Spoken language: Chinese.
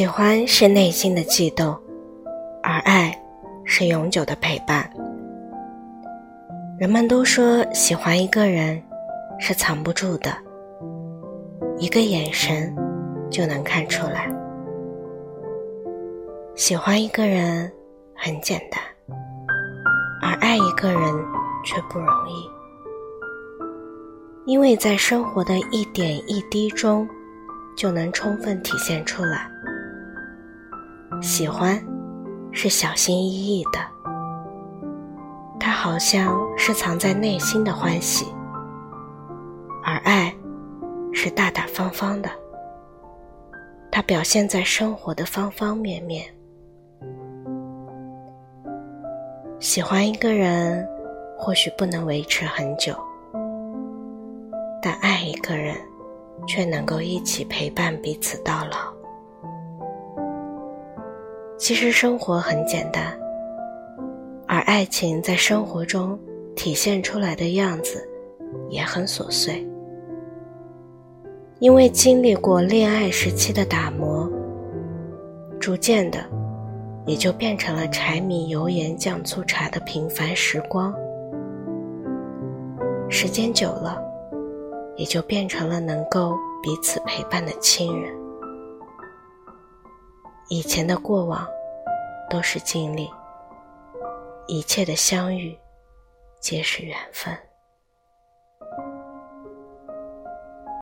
喜欢是内心的悸动，而爱是永久的陪伴。人们都说喜欢一个人是藏不住的，一个眼神就能看出来。喜欢一个人很简单，而爱一个人却不容易，因为在生活的一点一滴中，就能充分体现出来。喜欢是小心翼翼的，它好像是藏在内心的欢喜；而爱是大大方方的，它表现在生活的方方面面。喜欢一个人，或许不能维持很久，但爱一个人，却能够一起陪伴彼此到老。其实生活很简单，而爱情在生活中体现出来的样子也很琐碎。因为经历过恋爱时期的打磨，逐渐的也就变成了柴米油盐酱醋茶的平凡时光。时间久了，也就变成了能够彼此陪伴的亲人。以前的过往都是经历，一切的相遇皆是缘分。